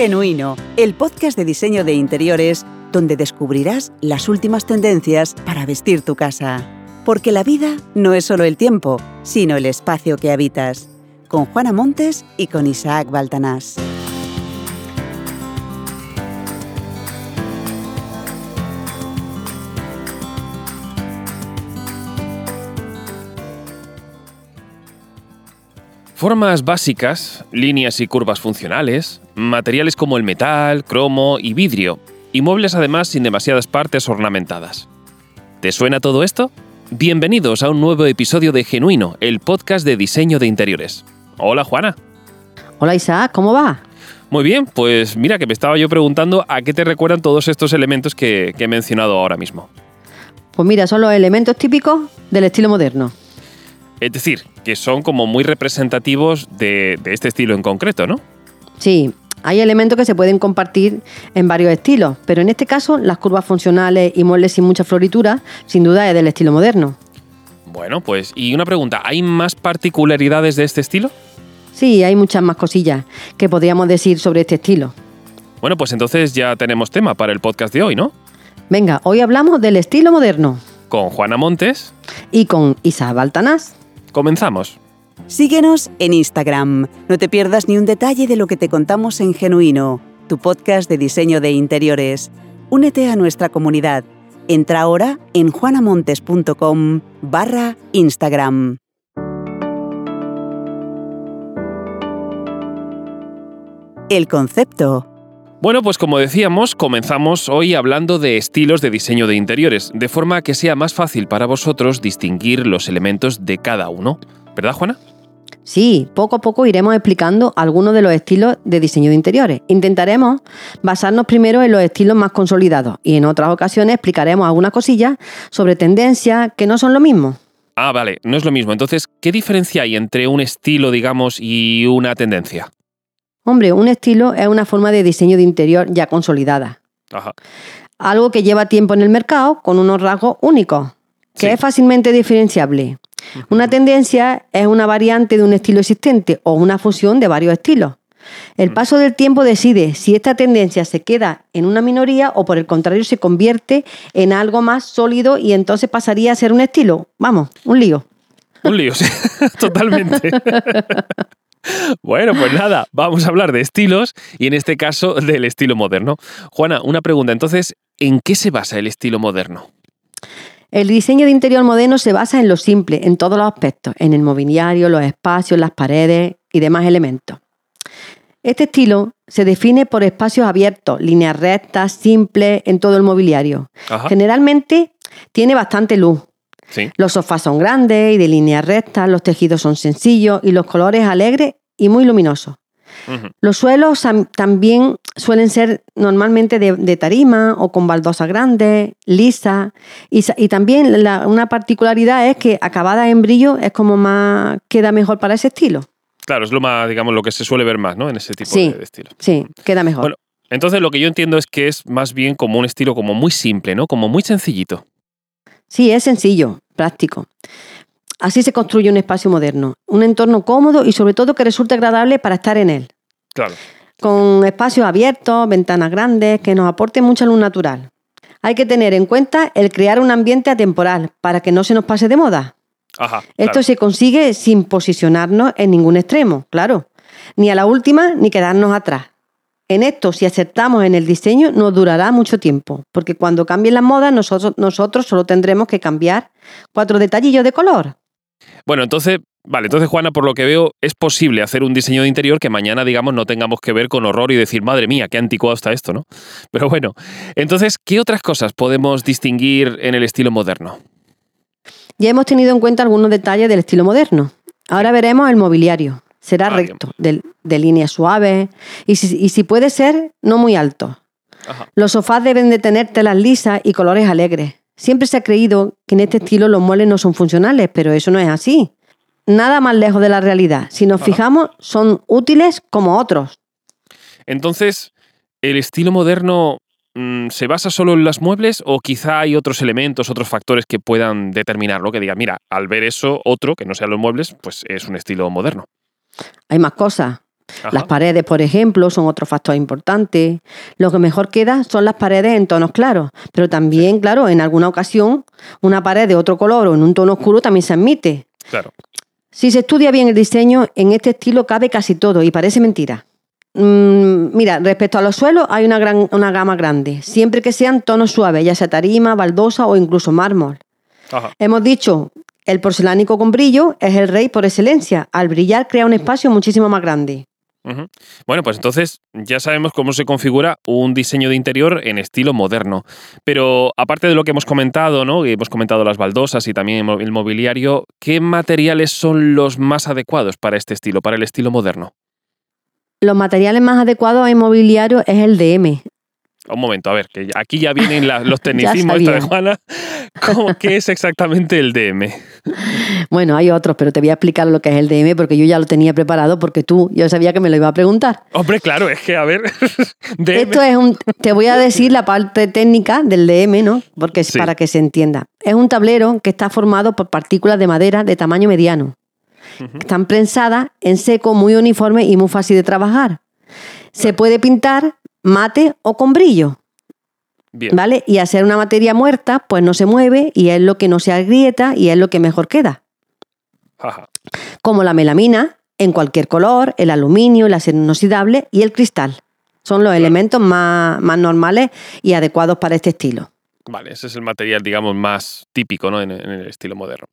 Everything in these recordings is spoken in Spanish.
Genuino, el podcast de diseño de interiores donde descubrirás las últimas tendencias para vestir tu casa. Porque la vida no es solo el tiempo, sino el espacio que habitas. Con Juana Montes y con Isaac Baltanás. Formas básicas, líneas y curvas funcionales, materiales como el metal, cromo y vidrio, y muebles además sin demasiadas partes ornamentadas. ¿Te suena todo esto? Bienvenidos a un nuevo episodio de Genuino, el podcast de diseño de interiores. Hola Juana. Hola Isaac, ¿cómo va? Muy bien, pues mira que me estaba yo preguntando a qué te recuerdan todos estos elementos que, que he mencionado ahora mismo. Pues mira, son los elementos típicos del estilo moderno. Es decir, que son como muy representativos de, de este estilo en concreto, ¿no? Sí, hay elementos que se pueden compartir en varios estilos, pero en este caso las curvas funcionales y muebles sin mucha floritura, sin duda es del estilo moderno. Bueno, pues, y una pregunta, ¿hay más particularidades de este estilo? Sí, hay muchas más cosillas que podríamos decir sobre este estilo. Bueno, pues entonces ya tenemos tema para el podcast de hoy, ¿no? Venga, hoy hablamos del estilo moderno. Con Juana Montes. Y con Isa Baltanás. Comenzamos. Síguenos en Instagram. No te pierdas ni un detalle de lo que te contamos en Genuino, tu podcast de diseño de interiores. Únete a nuestra comunidad. Entra ahora en juanamontes.com barra Instagram. El concepto. Bueno, pues como decíamos, comenzamos hoy hablando de estilos de diseño de interiores, de forma que sea más fácil para vosotros distinguir los elementos de cada uno. ¿Verdad, Juana? Sí, poco a poco iremos explicando algunos de los estilos de diseño de interiores. Intentaremos basarnos primero en los estilos más consolidados y en otras ocasiones explicaremos algunas cosillas sobre tendencias que no son lo mismo. Ah, vale, no es lo mismo. Entonces, ¿qué diferencia hay entre un estilo, digamos, y una tendencia? Hombre, un estilo es una forma de diseño de interior ya consolidada. Ajá. Algo que lleva tiempo en el mercado con unos rasgos únicos, que Sí. es fácilmente diferenciable. Una tendencia es una variante de un estilo existente o una fusión de varios estilos. El paso del tiempo decide si esta tendencia se queda en una minoría o por el contrario se convierte en algo más sólido y entonces pasaría a ser un estilo. Vamos, un lío. Un lío, sí, totalmente. Bueno, pues nada, vamos a hablar de estilos y en este caso del estilo moderno. Juana, una pregunta, entonces, ¿en qué se basa el estilo moderno? El diseño de interior moderno se basa en lo simple, en todos los aspectos, en el mobiliario, los espacios, las paredes y demás elementos. Este estilo se define por espacios abiertos, líneas rectas, simples en todo el mobiliario. Ajá. Generalmente tiene bastante luz. Sí. Los sofás son grandes y de líneas rectas, los tejidos son sencillos y los colores alegres y muy luminosos. Los suelos am- también suelen ser normalmente de, de tarima o con baldosas grandes, lisas. Y, también la- una particularidad es que acabada en brillo es como más queda mejor para ese estilo. Claro, es lo más, digamos, lo que se suele ver más, ¿no? En ese tipo Sí. de, de estilo. Sí, queda mejor. Bueno, entonces lo que yo entiendo es que es más bien como un estilo como muy simple, ¿no? Como muy sencillito. Sí, es sencillo, práctico. Así se construye un espacio moderno, un entorno cómodo y sobre todo que resulte agradable para estar en él. Claro. con espacios abiertos, ventanas grandes, que nos aporten mucha luz natural. Hay que tener en cuenta el crear un ambiente atemporal para que no se nos pase de moda. Ajá. Esto claro. se consigue sin posicionarnos en ningún extremo, claro. Ni a la última ni quedarnos atrás. En esto, si acertamos en el diseño, nos durará mucho tiempo, porque cuando cambien las modas, nosotros, nosotros solo tendremos que cambiar cuatro detallillos de color. Bueno, entonces, vale, entonces Juana, por lo que veo, es posible hacer un diseño de interior que mañana, digamos, no tengamos que ver con horror y decir, madre mía, qué anticuado está esto, ¿no? Pero bueno, entonces, ¿qué otras cosas podemos distinguir en el estilo moderno? Ya hemos tenido en cuenta algunos detalles del estilo moderno. Ahora veremos el mobiliario. Será Ah, recto, de, de líneas suaves y si, y si puede ser, no muy alto. Ajá. Los sofás deben de tener telas lisas y colores alegres. Siempre se ha creído que en este estilo los muebles no son funcionales, pero eso no es así. Nada más lejos de la realidad. Si nos Ajá. fijamos, son útiles como otros. Entonces, ¿el estilo moderno mm, se basa solo en los muebles o quizá hay otros elementos, otros factores que puedan determinarlo? Que diga, mira, al ver eso, otro que no sean los muebles, pues es un estilo moderno. Hay más cosas. Ajá. Las paredes, por ejemplo, son otro factor importante. Lo que mejor queda son las paredes en tonos claros, pero también, claro, en alguna ocasión una pared de otro color o en un tono oscuro también se admite. Claro. Si se estudia bien el diseño, en este estilo cabe casi todo y parece mentira. Mm, mira, respecto a los suelos hay una, gran, una gama grande, siempre que sean tonos suaves, ya sea tarima, baldosa o incluso mármol. Ajá. Hemos dicho, el porcelánico con brillo es el rey por excelencia. Al brillar crea un espacio muchísimo más grande. Bueno, pues entonces ya sabemos cómo se configura un diseño de interior en estilo moderno. Pero aparte de lo que hemos comentado, ¿no? Hemos comentado las baldosas y también el mo- el mobiliario, ¿qué materiales son los más adecuados para este estilo, para el estilo moderno? Los materiales más adecuados a inmobiliario es el DM. Un momento, a ver, que aquí ya vienen la- los tecnicismos esta de. Juana. ¿Cómo, ¿Qué es exactamente el DM? Bueno, hay otros, pero te voy a explicar lo que es el DM porque yo ya lo tenía preparado porque tú, yo sabía que me lo iba a preguntar. Hombre, claro, es que, a ver, DM. Esto es un, te voy a decir la parte técnica del DM, ¿no? Porque es Sí. para que se entienda. Es un tablero que está formado por partículas de madera de tamaño mediano. Ujú. Están prensadas en seco, muy uniforme y muy fácil de trabajar. Se puede pintar mate o con brillo, Bien. ¿vale? Y hacer una materia muerta, pues no se mueve y es lo que no se agrieta y es lo que mejor queda. Ajá. Como la melamina, en cualquier color, el aluminio, el acero inoxidable y el cristal. Son los elementos más, más normales y adecuados para este estilo. Vale, ese es el material, digamos, más típico ¿no? en, en el estilo moderno.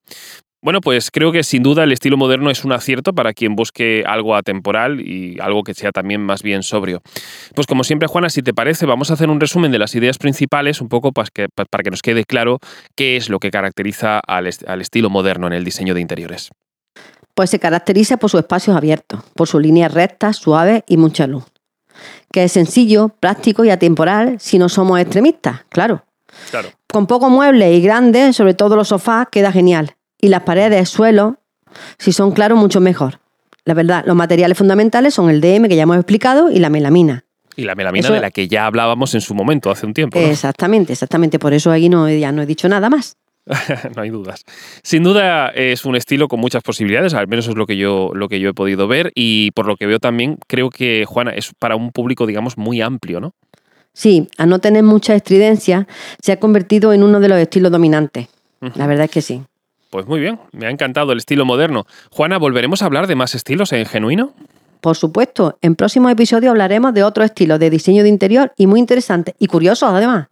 Bueno, pues creo que sin duda el estilo moderno es un acierto para quien busque algo atemporal y algo que sea también más bien sobrio. Pues como siempre, Juana, si te parece, vamos a hacer un resumen de las ideas principales, un poco para que, para que nos quede claro qué es lo que caracteriza al, est- al estilo moderno en el diseño de interiores. Pues se caracteriza por sus espacios abiertos, por sus líneas rectas, suaves y mucha luz. Que es sencillo, práctico y atemporal si no somos extremistas, claro. Claro. Con pocos muebles y grandes, sobre todo los sofás, queda genial. Y las paredes, suelos, si son claros, mucho mejor. La verdad, los materiales fundamentales son el DM, que ya hemos explicado, y la melamina. Y la melamina Eso- de la que ya hablábamos en su momento, hace un tiempo. ¿no? Exactamente, exactamente. Por eso ahí no, ya no he dicho nada más. no hay dudas. Sin duda es un estilo con muchas posibilidades, al menos es lo que yo, lo que yo he podido ver y por lo que veo también creo que Juana es para un público, digamos, muy amplio, ¿no? Sí, a no tener mucha estridencia, se ha convertido en uno de los estilos dominantes. La verdad es que sí. Pues muy bien, me ha encantado el estilo moderno. Juana, ¿volveremos a hablar de más estilos en Genuino? Por supuesto, en próximos episodios hablaremos de otros estilos de diseño de interior y muy interesantes y curiosos además.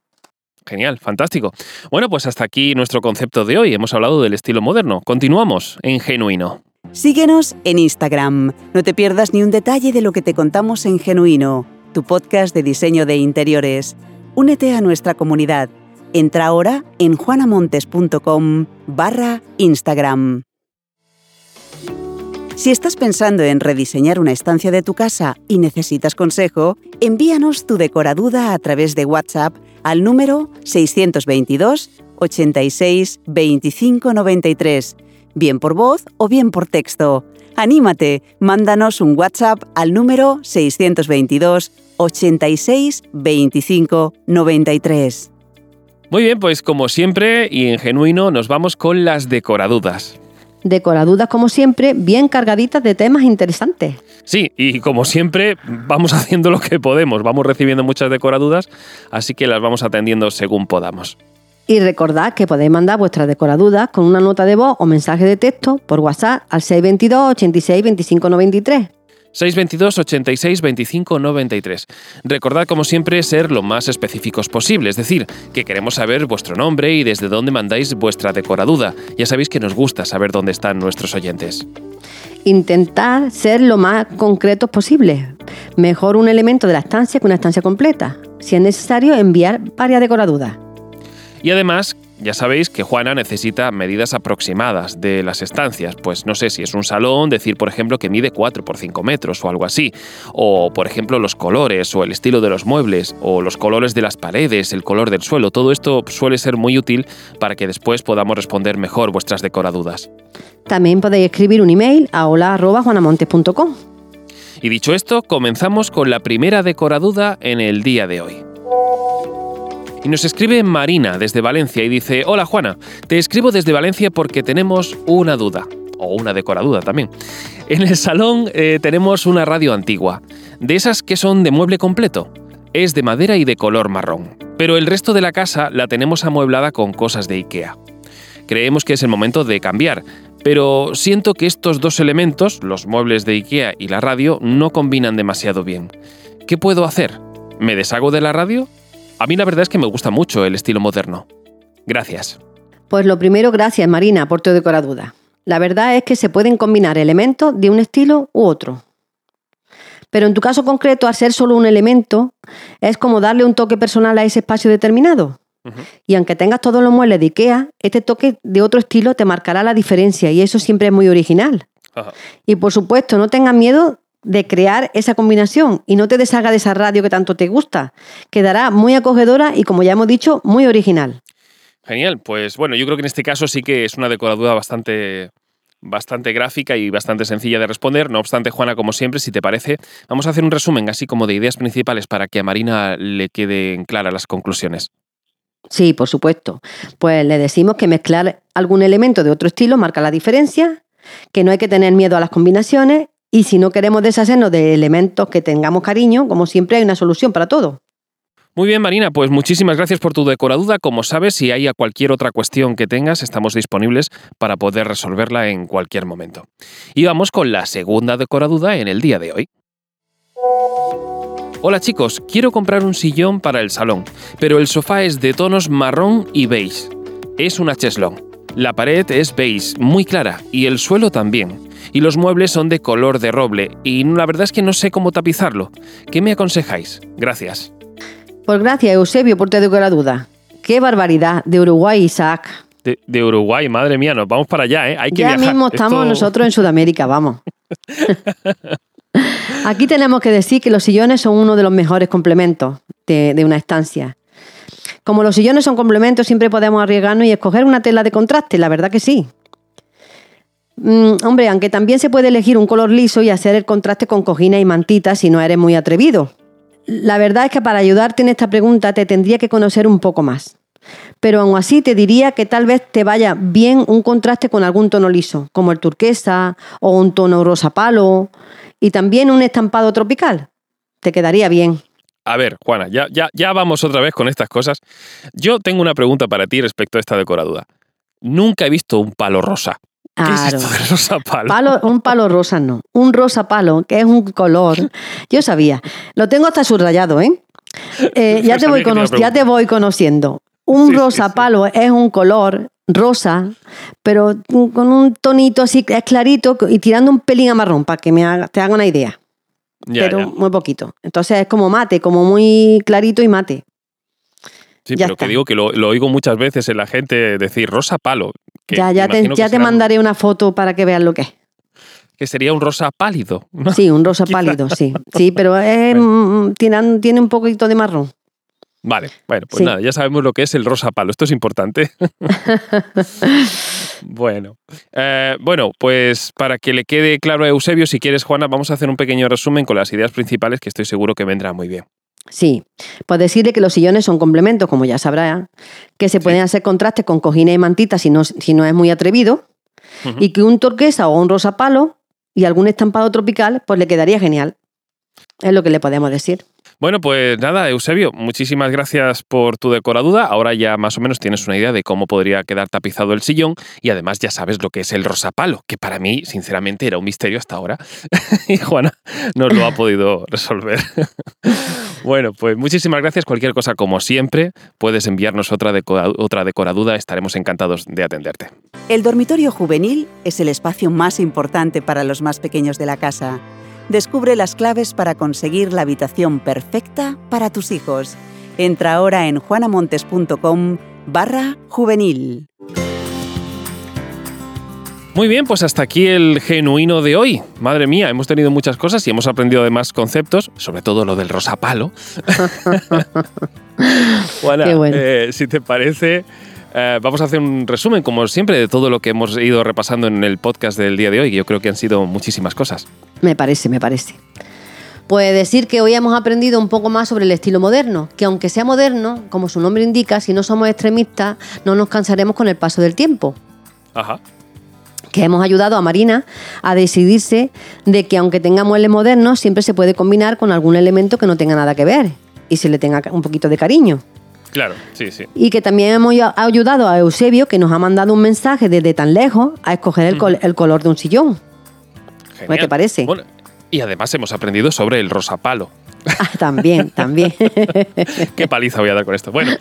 Genial, fantástico. Bueno, pues hasta aquí nuestro concepto de hoy. Hemos hablado del estilo moderno. Continuamos en Genuino. Síguenos en Instagram. No te pierdas ni un detalle de lo que te contamos en Genuino, tu podcast de diseño de interiores. Únete a nuestra comunidad. Entra ahora en juanamontes.com barra Instagram. Si estás pensando en rediseñar una estancia de tu casa y necesitas consejo, envíanos tu decoraduda a través de WhatsApp al número 622 86 25 93, bien por voz o bien por texto. Anímate, mándanos un WhatsApp al número 622 86 25 93. Muy bien, pues como siempre y en Genuino nos vamos con las decoradudas. Decoradudas, como siempre, bien cargaditas de temas interesantes. Sí, y como siempre, vamos haciendo lo que podemos. Vamos recibiendo muchas decoradudas, así que las vamos atendiendo según podamos. Y recordad que podéis mandar vuestras decoradudas con una nota de voz o mensaje de texto por WhatsApp al 622 86 25 93. 622 86 25 93. Recordad, como siempre, ser lo más específicos posible, es decir, que queremos saber vuestro nombre y desde dónde mandáis vuestra decoraduda. Ya sabéis que nos gusta saber dónde están nuestros oyentes. Intentad ser lo más concretos posible. Mejor un elemento de la estancia que una estancia completa. Si es necesario, enviar varias decoradudas. Y además, ya sabéis que Juana necesita medidas aproximadas de las estancias. Pues no sé si es un salón, decir por ejemplo que mide 4 por 5 metros o algo así. O por ejemplo los colores o el estilo de los muebles o los colores de las paredes, el color del suelo. Todo esto suele ser muy útil para que después podamos responder mejor vuestras decoradudas. También podéis escribir un email a hola.juanamontes.com. Y dicho esto, comenzamos con la primera decoraduda en el día de hoy. Y nos escribe Marina desde Valencia y dice, hola Juana, te escribo desde Valencia porque tenemos una duda, o una decoraduda también. En el salón eh, tenemos una radio antigua, de esas que son de mueble completo. Es de madera y de color marrón, pero el resto de la casa la tenemos amueblada con cosas de IKEA. Creemos que es el momento de cambiar, pero siento que estos dos elementos, los muebles de IKEA y la radio, no combinan demasiado bien. ¿Qué puedo hacer? ¿Me deshago de la radio? A mí la verdad es que me gusta mucho el estilo moderno. Gracias. Pues lo primero, gracias Marina por tu decoraduda. La verdad es que se pueden combinar elementos de un estilo u otro. Pero en tu caso concreto, al ser solo un elemento, es como darle un toque personal a ese espacio determinado. Y aunque tengas todos los muebles de IKEA, este toque de otro estilo te marcará la diferencia y eso siempre es muy original. Y por supuesto, no tengas miedo de crear esa combinación y no te deshaga de esa radio que tanto te gusta. Quedará muy acogedora y, como ya hemos dicho, muy original. Genial, pues bueno, yo creo que en este caso sí que es una decoradura bastante, bastante gráfica y bastante sencilla de responder. No obstante, Juana, como siempre, si te parece, vamos a hacer un resumen así como de ideas principales para que a Marina le queden claras las conclusiones. Sí, por supuesto. Pues le decimos que mezclar algún elemento de otro estilo marca la diferencia, que no hay que tener miedo a las combinaciones y si no queremos deshacernos de elementos que tengamos cariño, como siempre hay una solución para todo. Muy bien, Marina, pues muchísimas gracias por tu decoraduda. Como sabes, si hay cualquier otra cuestión que tengas, estamos disponibles para poder resolverla en cualquier momento. Y vamos con la segunda decoraduda en el día de hoy. Hola chicos, quiero comprar un sillón para el salón, pero el sofá es de tonos marrón y beige. Es una cheslón. La pared es beige, muy clara, y el suelo también. Y los muebles son de color de roble, y la verdad es que no sé cómo tapizarlo. ¿Qué me aconsejáis? Gracias. Pues gracias, Eusebio, por tu duda. ¡Qué barbaridad! De Uruguay, Isaac. De, Uruguay, madre mía, nos vamos para allá, ¿eh? Hay que ya mismo estamos nosotros en Sudamérica, vamos. Aquí tenemos que decir que los sillones son uno de los mejores complementos de, una estancia. Como los sillones son complementos, siempre podemos arriesgarnos y escoger una tela de contraste, la verdad que sí. Mm, hombre, aunque también se puede elegir un color liso y hacer el contraste con cojines y mantitas si no eres muy atrevido. La verdad es que para ayudarte en esta pregunta te tendría que conocer un poco más. Pero aún así te diría que tal vez te vaya bien un contraste con algún tono liso, como el turquesa o un tono rosa palo, y también un estampado tropical. Te quedaría bien. A ver, Juana, ya, ya, ya vamos otra vez con estas cosas. Yo tengo una pregunta para ti respecto a esta decoradura. Nunca he visto un palo rosa. ¿Qué es esto de rosa palo? Un palo rosa no. Un rosa palo, que es un color. Yo sabía. Lo tengo hasta subrayado, ¿eh? eh ya, te voy ya te voy conociendo. Un rosa palo es un color rosa, pero con un tonito así, es clarito y tirando un pelín a marrón para que me te haga una idea. pero muy poquito. Entonces es como mate, como muy clarito y mate. Sí, pero que digo que lo, oigo muchas veces en la gente decir rosa palo. Ya, ya te, ya te mandaré una foto para que veas lo que es. Que sería un rosa pálido. Sí, un rosa pálido, sí. Sí, pero es, tiene, tiene un poquito de marrón. Vale, bueno, pues nada, ya sabemos lo que es el rosa palo. Esto es importante. bueno, eh, bueno, pues para que le quede claro a Eusebio, si quieres, Juana, vamos a hacer un pequeño resumen con las ideas principales que estoy seguro que vendrá muy bien. Sí, pues decirle que los sillones son complementos, como ya sabrá, que se pueden hacer contrastes con cojines y mantitas si no, si no es muy atrevido, y que un turquesa o un rosa palo y algún estampado tropical, pues le quedaría genial. Es lo que le podemos decir. Bueno, pues nada, Eusebio, muchísimas gracias por tu decoraduda. Ahora ya más o menos tienes una idea de cómo podría quedar tapizado el sillón y además ya sabes lo que es el rosapalo, que para mí, sinceramente, era un misterio hasta ahora. y Juana nos lo ha podido resolver. bueno, pues muchísimas gracias. Cualquier cosa, como siempre, puedes enviarnos otra, otra decoraduda. Estaremos encantados de atenderte. El dormitorio juvenil es el espacio más importante para los más pequeños de la casa. Descubre las claves para conseguir la habitación perfecta para tus hijos. Entra ahora en juanamontes.com barra juvenil. Muy bien, pues hasta aquí el genuino de hoy. Madre mía, hemos tenido muchas cosas y hemos aprendido además conceptos, sobre todo lo del rosapalo. Juana, eh, si te parece, eh, vamos a hacer un resumen, como siempre, de todo lo que hemos ido repasando en el podcast del día de hoy, que yo creo que han sido muchísimas cosas. Me parece, me parece. Puede decir que hoy hemos aprendido un poco más sobre el estilo moderno, que aunque sea moderno, como su nombre indica, si no somos extremistas, no nos cansaremos con el paso del tiempo. Ajá. que hemos ayudado a Marina a decidirse de que aunque tenga muebles modernos, siempre se puede combinar con algún elemento que no tenga nada que ver y se le tenga un poquito de cariño. Claro, sí, sí. Y que también hemos ayudado a Eusebio, que nos ha mandado un mensaje desde tan lejos, a escoger el, el color de un sillón. ¿Qué te parece? Bueno, y además hemos aprendido sobre el rosapalo. Ah, también, también. Qué paliza voy a dar con esto. Bueno,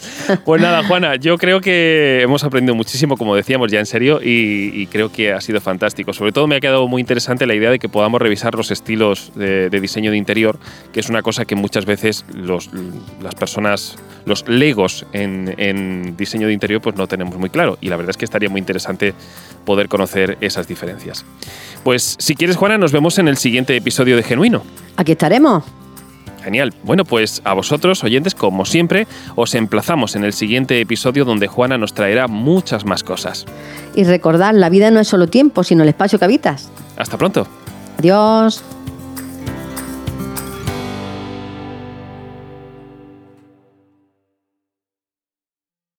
pues nada, Juana, yo creo que hemos aprendido muchísimo, como decíamos ya en serio, y, creo que ha sido fantástico. Sobre todo me ha quedado muy interesante la idea de que podamos revisar los estilos de, diseño de interior, que es una cosa que muchas veces los, las personas, los legos en, en diseño de interior, pues no tenemos muy claro. Y la verdad es que estaría muy interesante poder conocer esas diferencias. Pues si quieres, Juana, nos vemos en el siguiente episodio de Genuino. Aquí estaremos. Genial. Bueno, pues a vosotros, oyentes, como siempre, os emplazamos en el siguiente episodio donde Juana nos traerá muchas más cosas. Y recordad, la vida no es solo tiempo, sino el espacio que habitas. Hasta pronto. Adiós.